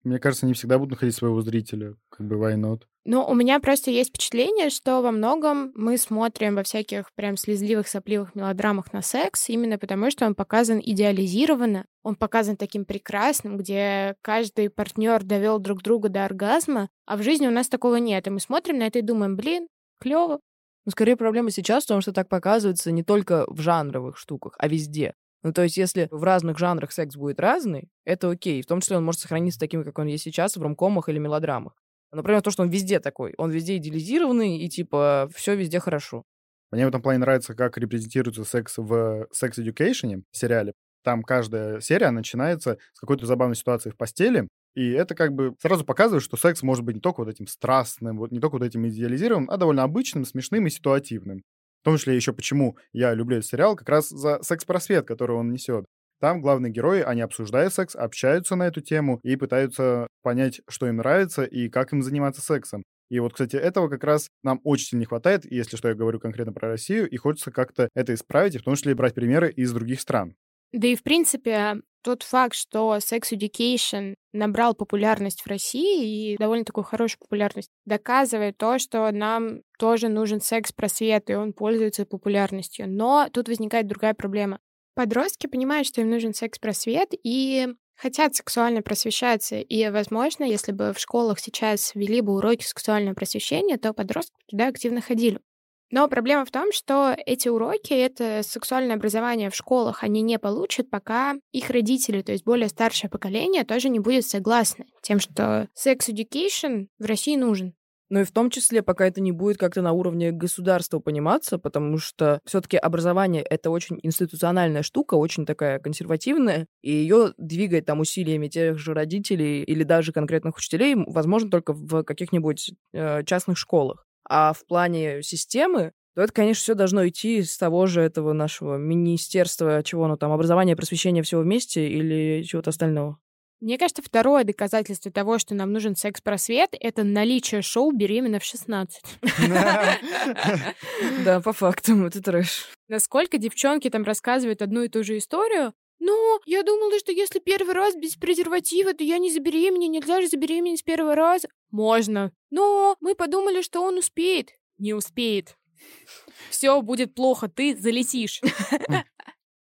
Мне кажется, они всегда будут находить своего зрителя, как бы why not. Ну, у меня просто есть впечатление, что во многом мы смотрим во всяких прям слезливых, сопливых мелодрамах на секс, именно потому что он показан идеализированно, он показан таким прекрасным, где каждый партнер довел друг друга до оргазма, а в жизни у нас такого нет. И мы смотрим на это и думаем, блин, клево. Ну, скорее проблема сейчас в том, что так показывается не только в жанровых штуках, а везде. Ну, то есть, если в разных жанрах секс будет разный, это окей. В том числе он может сохраниться таким, как он есть сейчас, в ромкомах или мелодрамах. Например, то, что он везде такой. Он везде идеализированный, и типа все везде хорошо. Мне в этом плане нравится, как репрезентируется секс в Sex Education сериале. Там каждая серия начинается с какой-то забавной ситуации в постели, и это как бы сразу показывает, что секс может быть не только вот этим страстным, вот не только вот этим идеализированным, а довольно обычным, смешным и ситуативным. В том числе еще почему я люблю этот сериал, как раз за секс-просвет, который он несет. Там главные герои, они обсуждают секс, общаются на эту тему и пытаются понять, что им нравится и как им заниматься сексом. И вот, кстати, этого как раз нам очень сильно не хватает, если что я говорю конкретно про Россию, и хочется как-то это исправить, и в том числе брать примеры из других стран. Да и, в принципе, тот факт, что Sex Education набрал популярность в России и довольно такую хорошую популярность, доказывает то, что нам тоже нужен секс-просвет, и он пользуется популярностью. Но тут возникает другая проблема. Подростки понимают, что им нужен секс-просвет и хотят сексуально просвещаться. И, возможно, если бы в школах сейчас ввели бы уроки сексуального просвещения, то подростки туда активно ходили. Но проблема в том, что эти уроки, это сексуальное образование в школах, они не получат, пока их родители, то есть более старшее поколение, тоже не будет согласны тем, что секс-education в России нужен. Ну и в том числе, пока это не будет как-то на уровне государства пониматься, потому что все-таки образование это очень институциональная штука, очень такая консервативная, и ее двигать там усилиями тех же родителей или даже конкретных учителей возможно только в каких-нибудь э, частных школах. А в плане системы то это, конечно, все должно идти с того же этого нашего министерства, чего оно там, образование, просвещение, всего вместе или чего-то остального. Мне кажется, второе доказательство того, что нам нужен секс-просвет, это наличие шоу «Беременна в 16». Да, по факту, это трэш. Насколько девчонки там рассказывают одну и ту же историю, ну, я думала, что если первый раз без презерватива, то я не забеременею, нельзя же забеременеть с первого раза. Можно. Но мы подумали, что он успеет. Не успеет. Все будет плохо, ты залетишь.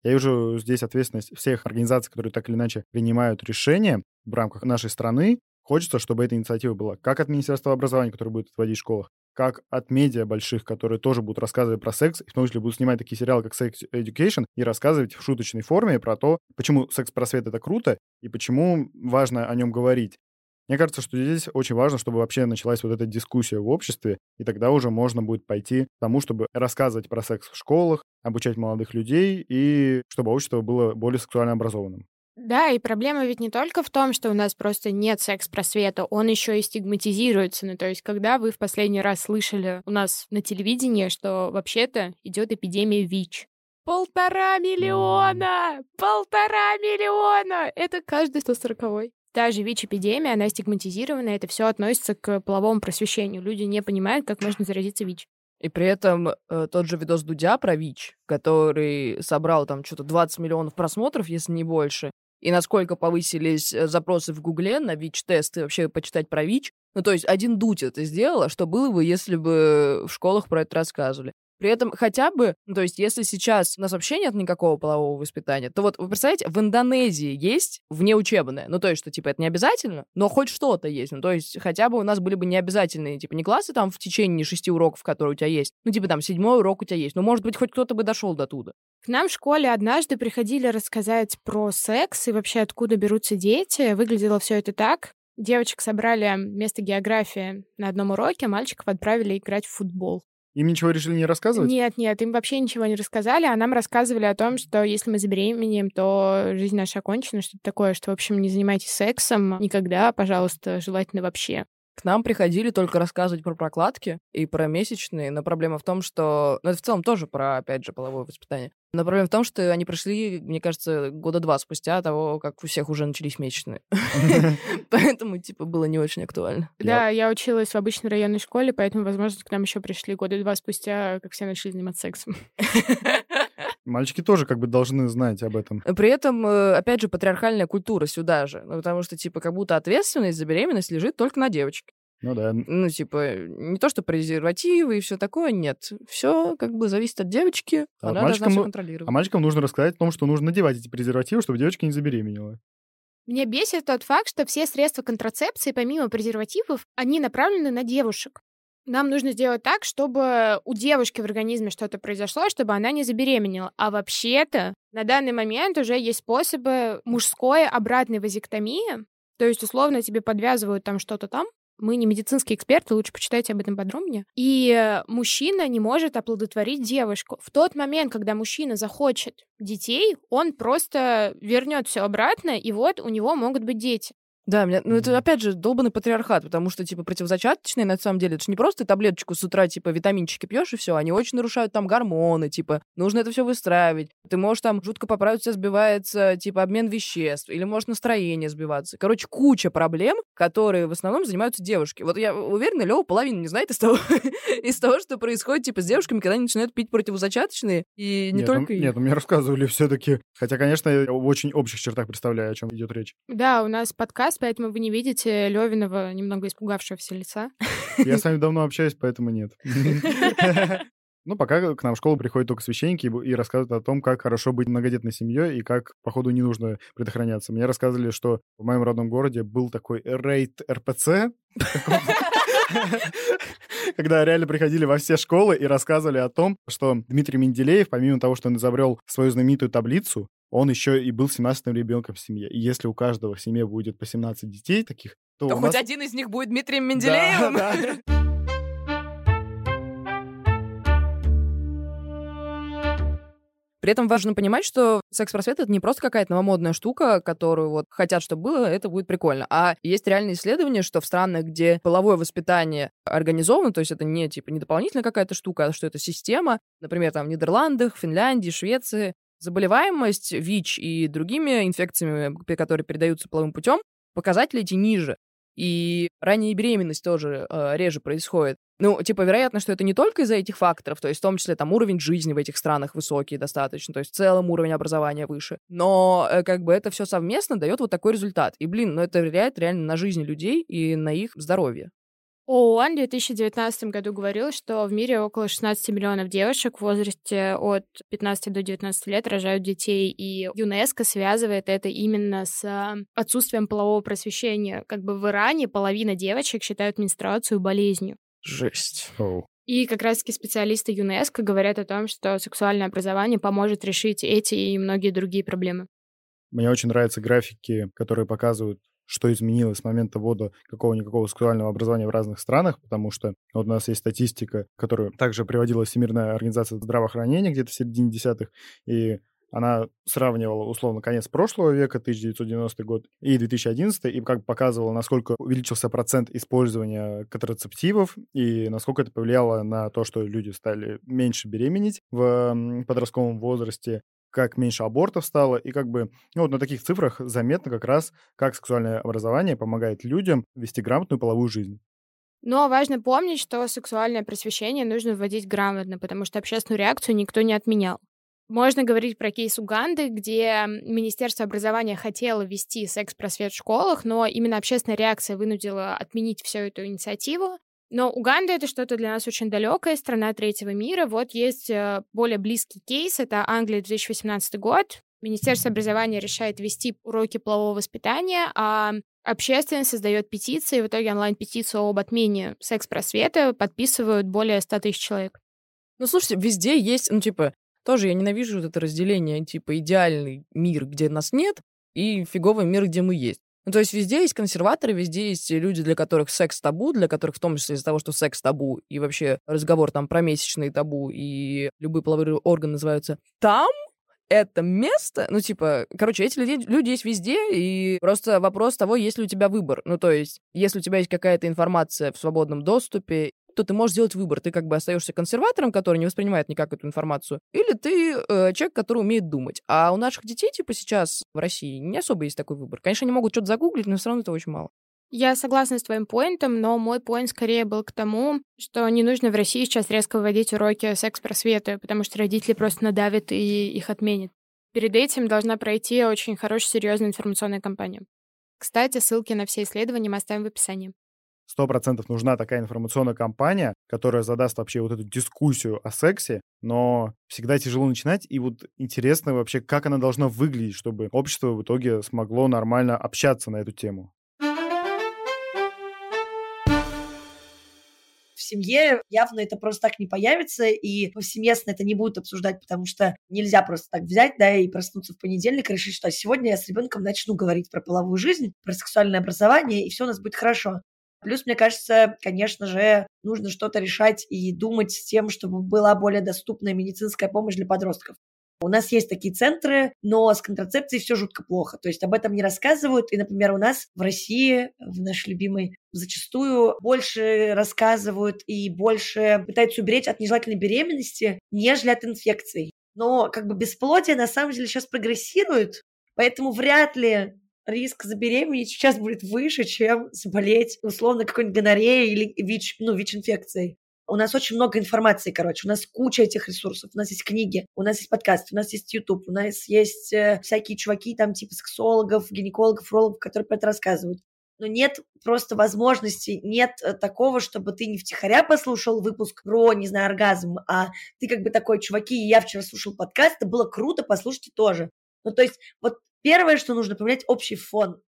Я вижу здесь ответственность всех организаций, которые так или иначе принимают решения в рамках нашей страны. Хочется, чтобы эта инициатива была как от Министерства образования, которое будет вводить в школах, как от медиа больших, которые тоже будут рассказывать про секс, и в том числе будут снимать такие сериалы, как Sex Education, и рассказывать в шуточной форме про то, почему секс-просвет — это круто, и почему важно о нем говорить. Мне кажется, что здесь очень важно, чтобы вообще началась вот эта дискуссия в обществе, и тогда уже можно будет пойти к тому, чтобы рассказывать про секс в школах, обучать молодых людей, и чтобы общество было более сексуально образованным. Да, и проблема ведь не только в том, что у нас просто нет секс-просвета, он еще и стигматизируется. Ну, то есть, когда вы в последний раз слышали у нас на телевидении, что вообще-то идет эпидемия ВИЧ, Полтора миллиона! Полтора миллиона! Это каждый 140-й. Та же ВИЧ-эпидемия, она стигматизирована, это все относится к половому просвещению. Люди не понимают, как можно заразиться ВИЧ. И при этом э, тот же видос Дудя про ВИЧ, который собрал там что-то 20 миллионов просмотров, если не больше, и насколько повысились э, запросы в Гугле на ВИЧ-тесты, вообще почитать про ВИЧ. Ну, то есть один Дудь это сделал, а что было бы, если бы в школах про это рассказывали. При этом хотя бы, ну, то есть если сейчас у нас вообще нет никакого полового воспитания, то вот вы представляете, в Индонезии есть внеучебное. Ну, то есть, что, типа, это не обязательно, но хоть что-то есть. Ну, то есть хотя бы у нас были бы необязательные, типа, не классы там в течение шести уроков, которые у тебя есть, ну, типа, там, седьмой урок у тебя есть. Ну, может быть, хоть кто-то бы дошел до туда. К нам в школе однажды приходили рассказать про секс и вообще откуда берутся дети. Выглядело все это так. Девочек собрали вместо географии на одном уроке, мальчиков отправили играть в футбол. Им ничего решили не рассказывать? Нет, нет, им вообще ничего не рассказали, а нам рассказывали о том, что если мы забеременеем, то жизнь наша окончена, что-то такое, что, в общем, не занимайтесь сексом никогда, пожалуйста, желательно вообще. К нам приходили только рассказывать про прокладки и про месячные, но проблема в том, что... Ну, это в целом тоже про, опять же, половое воспитание. Но проблема в том, что они пришли, мне кажется, года два спустя того, как у всех уже начались месячные. Поэтому, типа, было не очень актуально. Да, я училась в обычной районной школе, поэтому, возможно, к нам еще пришли года два спустя, как все начали заниматься сексом. Мальчики тоже как бы должны знать об этом. При этом, э, опять же, патриархальная культура сюда же. Ну, потому что, типа, как будто ответственность за беременность лежит только на девочке. Ну да. Ну, типа, не то, что презервативы и все такое, нет. Все как бы зависит от девочки, А она должна мальчикам все ну- контролировать. А мальчикам нужно рассказать о том, что нужно надевать эти презервативы, чтобы девочка не забеременела. Мне бесит тот факт, что все средства контрацепции, помимо презервативов, они направлены на девушек. Нам нужно сделать так, чтобы у девушки в организме что-то произошло, чтобы она не забеременела. А вообще-то на данный момент уже есть способы мужской обратной вазектомии. То есть, условно, тебе подвязывают там что-то там. Мы не медицинские эксперты, лучше почитайте об этом подробнее. И мужчина не может оплодотворить девушку. В тот момент, когда мужчина захочет детей, он просто вернет все обратно, и вот у него могут быть дети. Да, меня, ну это опять же долбанный патриархат, потому что, типа, противозачаточные, на самом деле, это же не просто таблеточку с утра, типа, витаминчики пьешь и все, они очень нарушают там гормоны, типа, нужно это все выстраивать. Ты можешь там жутко поправить, у тебя сбивается, типа, обмен веществ, или может настроение сбиваться. Короче, куча проблем, которые в основном занимаются девушки. Вот я уверена, Лева половину не знает из того, из того, что происходит, типа, с девушками, когда они начинают пить противозачаточные, и не нет, только ну, нет, ну, мне рассказывали все-таки. Хотя, конечно, я в очень общих чертах представляю, о чем идет речь. Да, у нас подкаст, поэтому вы не видите Левиного немного испугавшегося лица. Я с вами давно общаюсь, поэтому нет. Ну, пока к нам в школу приходят только священники и рассказывают о том, как хорошо быть многодетной семьей и как, походу, не нужно предохраняться. Мне рассказывали, что в моем родном городе был такой рейд РПЦ, когда реально приходили во все школы и рассказывали о том, что Дмитрий Менделеев, помимо того, что он изобрел свою знаменитую таблицу, он еще и был 17-м ребенком в семье. И если у каждого в семье будет по 17 детей таких, то, То у хоть нас... один из них будет Дмитрием Да, Менделеевым. да. При этом важно понимать, что секс-просвет — это не просто какая-то новомодная штука, которую вот хотят, чтобы было, это будет прикольно. А есть реальные исследования, что в странах, где половое воспитание организовано, то есть это не типа не дополнительная какая-то штука, а что это система, например, там в Нидерландах, Финляндии, Швеции, заболеваемость ВИЧ и другими инфекциями, которые передаются половым путем, показатели эти ниже. И ранняя беременность тоже э, реже происходит. Ну, типа, вероятно, что это не только из-за этих факторов, то есть в том числе там уровень жизни в этих странах высокий достаточно, то есть в целом уровень образования выше. Но э, как бы это все совместно дает вот такой результат. И, блин, ну это влияет реально на жизнь людей и на их здоровье. ООН в 2019 году говорил, что в мире около 16 миллионов девушек в возрасте от 15 до 19 лет рожают детей, и ЮНЕСКО связывает это именно с а, отсутствием полового просвещения. Как бы в Иране половина девочек считают менструацию болезнью. Жесть. Оу. И как раз-таки специалисты ЮНЕСКО говорят о том, что сексуальное образование поможет решить эти и многие другие проблемы. Мне очень нравятся графики, которые показывают, что изменилось с момента ввода какого-никакого сексуального образования в разных странах, потому что вот у нас есть статистика, которую также приводила Всемирная организация здравоохранения где-то в середине десятых, и она сравнивала, условно, конец прошлого века, 1990 год, и 2011, и как бы показывала, насколько увеличился процент использования контрацептивов, и насколько это повлияло на то, что люди стали меньше беременеть в подростковом возрасте, как меньше абортов стало, и как бы ну, вот на таких цифрах заметно как раз, как сексуальное образование помогает людям вести грамотную половую жизнь. Но важно помнить, что сексуальное просвещение нужно вводить грамотно, потому что общественную реакцию никто не отменял. Можно говорить про кейс Уганды, где Министерство образования хотело ввести секс-просвет в школах, но именно общественная реакция вынудила отменить всю эту инициативу. Но Уганда — это что-то для нас очень далекое, страна третьего мира. Вот есть э, более близкий кейс, это Англия, 2018 год. Министерство образования решает вести уроки полового воспитания, а общественность создает петиции, в итоге онлайн-петицию об отмене секс-просвета подписывают более 100 тысяч человек. Ну, слушайте, везде есть, ну, типа, тоже я ненавижу вот это разделение, типа, идеальный мир, где нас нет, и фиговый мир, где мы есть. Ну, то есть везде есть консерваторы, везде есть люди, для которых секс табу, для которых в том числе из-за того, что секс табу, и вообще разговор там про месячные табу, и любые половые органы называются там, это место, ну, типа, короче, эти люди, люди есть везде, и просто вопрос того, есть ли у тебя выбор. Ну, то есть, если у тебя есть какая-то информация в свободном доступе, то ты можешь сделать выбор. Ты как бы остаешься консерватором, который не воспринимает никак эту информацию, или ты э, человек, который умеет думать. А у наших детей, типа, сейчас в России не особо есть такой выбор. Конечно, они могут что-то загуглить, но все равно это очень мало. Я согласна с твоим поинтом, но мой поинт скорее был к тому, что не нужно в России сейчас резко вводить уроки секс-просвета, потому что родители просто надавят и их отменят. Перед этим должна пройти очень хорошая, серьезная информационная кампания. Кстати, ссылки на все исследования мы оставим в описании. Сто процентов нужна такая информационная кампания, которая задаст вообще вот эту дискуссию о сексе, но всегда тяжело начинать, и вот интересно вообще, как она должна выглядеть, чтобы общество в итоге смогло нормально общаться на эту тему. в семье явно это просто так не появится, и повсеместно это не будут обсуждать, потому что нельзя просто так взять, да, и проснуться в понедельник и решить, что сегодня я с ребенком начну говорить про половую жизнь, про сексуальное образование, и все у нас будет хорошо. Плюс, мне кажется, конечно же, нужно что-то решать и думать с тем, чтобы была более доступная медицинская помощь для подростков. У нас есть такие центры, но с контрацепцией все жутко плохо. То есть об этом не рассказывают. И, например, у нас в России, в наш любимый, зачастую больше рассказывают и больше пытаются уберечь от нежелательной беременности, нежели от инфекций. Но как бы бесплодие на самом деле сейчас прогрессирует, поэтому вряд ли риск забеременеть сейчас будет выше, чем заболеть условно какой-нибудь гонореей или ВИЧ, ну, ВИЧ-инфекцией. У нас очень много информации, короче, у нас куча этих ресурсов, у нас есть книги, у нас есть подкасты, у нас есть YouTube, у нас есть э, всякие чуваки там типа сексологов, гинекологов, урологов, которые про это рассказывают. Но нет просто возможности, нет э, такого, чтобы ты не втихаря послушал выпуск про, не знаю, оргазм, а ты как бы такой, чуваки, я вчера слушал подкаст, это было круто, послушайте тоже. Ну, то есть вот первое, что нужно поменять, общий фон.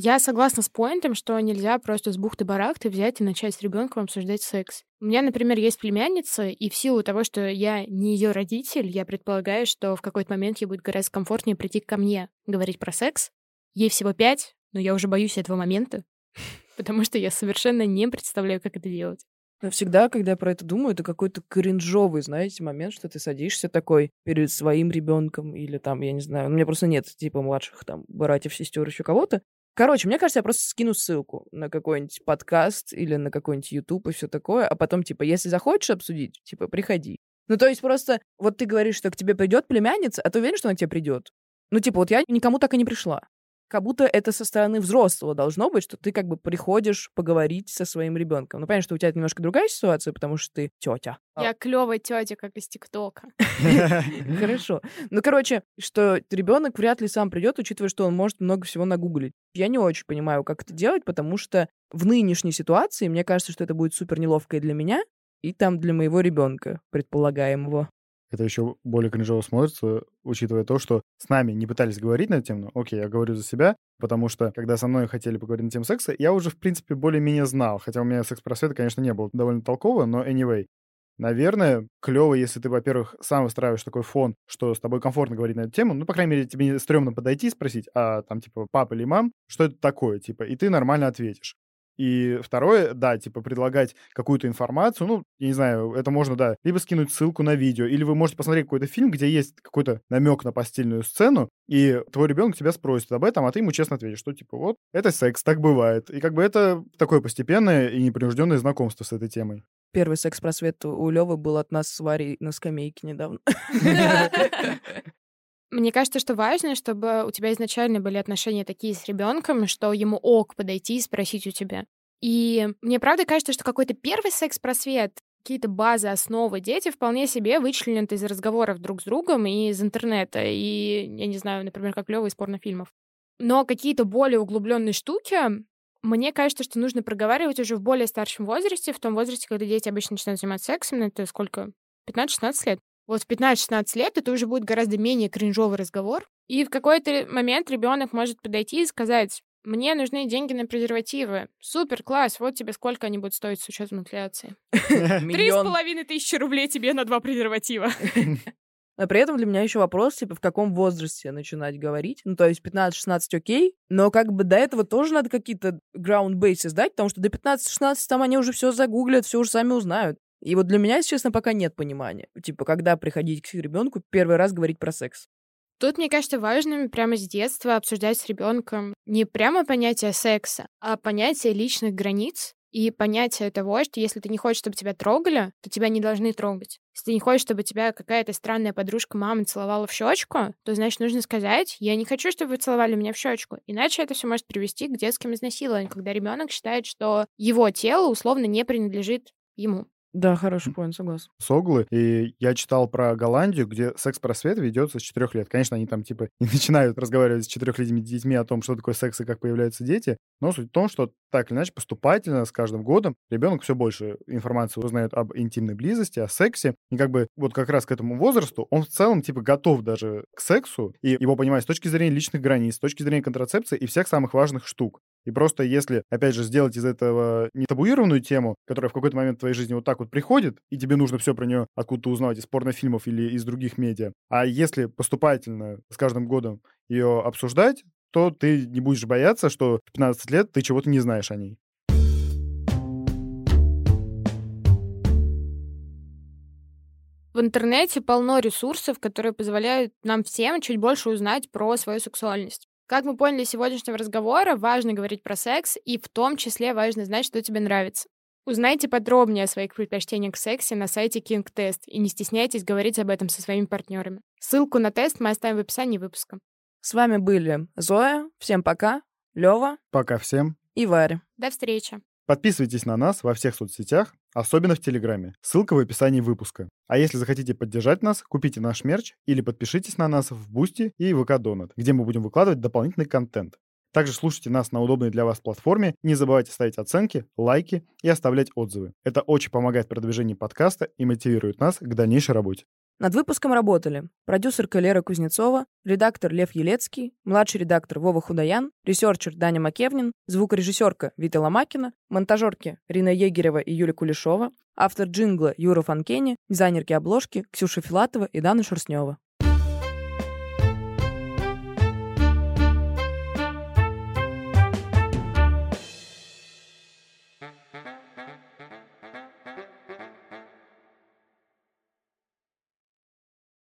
Я согласна с поинтом, что нельзя просто с бухты-барахты взять и начать с ребенком обсуждать секс. У меня, например, есть племянница, и в силу того, что я не ее родитель, я предполагаю, что в какой-то момент ей будет гораздо комфортнее прийти ко мне говорить про секс. Ей всего пять, но я уже боюсь этого момента, потому что я совершенно не представляю, как это делать. Но всегда, когда я про это думаю, это какой-то кринжовый, знаете, момент, что ты садишься такой перед своим ребенком или там, я не знаю, у меня просто нет типа младших там братьев, сестер, еще кого-то, Короче, мне кажется, я просто скину ссылку на какой-нибудь подкаст или на какой-нибудь YouTube и все такое, а потом, типа, если захочешь обсудить, типа, приходи. Ну, то есть просто вот ты говоришь, что к тебе придет племянница, а ты уверен, что она к тебе придет? Ну, типа, вот я никому так и не пришла как будто это со стороны взрослого должно быть, что ты как бы приходишь поговорить со своим ребенком. Ну, понятно, что у тебя это немножко другая ситуация, потому что ты тетя. Я клевая тетя, как из ТикТока. Хорошо. Ну, короче, что ребенок вряд ли сам придет, учитывая, что он может много всего нагуглить. Я не очень понимаю, как это делать, потому что в нынешней ситуации мне кажется, что это будет супер неловко и для меня, и там для моего ребенка, предполагаемого это еще более кринжово смотрится, учитывая то, что с нами не пытались говорить на эту тему. Окей, я говорю за себя, потому что, когда со мной хотели поговорить на тему секса, я уже, в принципе, более-менее знал. Хотя у меня секс-просвета, конечно, не было довольно толково, но anyway. Наверное, клево, если ты, во-первых, сам выстраиваешь такой фон, что с тобой комфортно говорить на эту тему. Ну, по крайней мере, тебе не стрёмно подойти и спросить, а там, типа, папа или мам, что это такое, типа, и ты нормально ответишь. И второе, да, типа предлагать какую-то информацию, ну, я не знаю, это можно, да, либо скинуть ссылку на видео, или вы можете посмотреть какой-то фильм, где есть какой-то намек на постельную сцену, и твой ребенок тебя спросит об этом, а ты ему честно ответишь, что типа вот, это секс, так бывает. И как бы это такое постепенное и непринужденное знакомство с этой темой. Первый секс-просвет у Левы был от нас с Варей на скамейке недавно. Мне кажется, что важно, чтобы у тебя изначально были отношения такие с ребенком, что ему ок подойти и спросить у тебя. И мне правда кажется, что какой-то первый секс-просвет, какие-то базы, основы дети вполне себе вычленены из разговоров друг с другом и из интернета, и, я не знаю, например, как Лёва из порнофильмов. Но какие-то более углубленные штуки, мне кажется, что нужно проговаривать уже в более старшем возрасте, в том возрасте, когда дети обычно начинают заниматься сексом, это сколько? 15-16 лет. Вот в 15-16 лет это уже будет гораздо менее кринжовый разговор. И в какой-то момент ребенок может подойти и сказать, мне нужны деньги на презервативы. Супер, класс, вот тебе сколько они будут стоить с учетом инфляции. Три с половиной тысячи рублей тебе на два презерватива. Но при этом для меня еще вопрос, типа, в каком возрасте начинать говорить. Ну, то есть 15-16 окей, но как бы до этого тоже надо какие-то ground bases дать, потому что до 15-16 там они уже все загуглят, все уже сами узнают. И вот для меня, если честно, пока нет понимания. Типа, когда приходить к ребенку, первый раз говорить про секс. Тут, мне кажется, важно прямо с детства обсуждать с ребенком не прямо понятие секса, а понятие личных границ и понятие того, что если ты не хочешь, чтобы тебя трогали, то тебя не должны трогать. Если ты не хочешь, чтобы тебя какая-то странная подружка мамы целовала в щечку, то, значит, нужно сказать, я не хочу, чтобы вы целовали меня в щечку. Иначе это все может привести к детским изнасилованиям, когда ребенок считает, что его тело условно не принадлежит ему. Да, хороший поинт, согласен. Соглы. И я читал про Голландию, где секс-просвет ведется с четырех лет. Конечно, они там типа не начинают разговаривать с четырехлетними детьми о том, что такое секс и как появляются дети. Но суть в том, что так или иначе поступательно с каждым годом ребенок все больше информации узнает об интимной близости, о сексе. И как бы вот как раз к этому возрасту он в целом типа готов даже к сексу и его понимать с точки зрения личных границ, с точки зрения контрацепции и всех самых важных штук. И просто если, опять же, сделать из этого не табуированную тему, которая в какой-то момент в твоей жизни вот так вот приходит, и тебе нужно все про нее откуда-то узнавать из порнофильмов или из других медиа, а если поступательно с каждым годом ее обсуждать, то ты не будешь бояться, что в 15 лет ты чего-то не знаешь о ней. В интернете полно ресурсов, которые позволяют нам всем чуть больше узнать про свою сексуальность. Как мы поняли из сегодняшнего разговора, важно говорить про секс, и в том числе важно знать, что тебе нравится. Узнайте подробнее о своих предпочтениях в сексе на сайте King Test и не стесняйтесь говорить об этом со своими партнерами. Ссылку на тест мы оставим в описании выпуска. С вами были Зоя, всем пока, Лева Пока всем. и Варя. До встречи! Подписывайтесь на нас во всех соцсетях, особенно в Телеграме. Ссылка в описании выпуска. А если захотите поддержать нас, купите наш мерч или подпишитесь на нас в Boosty и VK Donut, где мы будем выкладывать дополнительный контент. Также слушайте нас на удобной для вас платформе. Не забывайте ставить оценки, лайки и оставлять отзывы. Это очень помогает в продвижении подкаста и мотивирует нас к дальнейшей работе. Над выпуском работали продюсерка Лера Кузнецова, редактор Лев Елецкий, младший редактор Вова Худаян, ресерчер Даня Макевнин, звукорежиссерка Вита Ломакина, монтажерки Рина Егерева и Юля Кулешова, автор джингла Юра Фанкени, дизайнерки обложки Ксюша Филатова и Дана Шерстнева.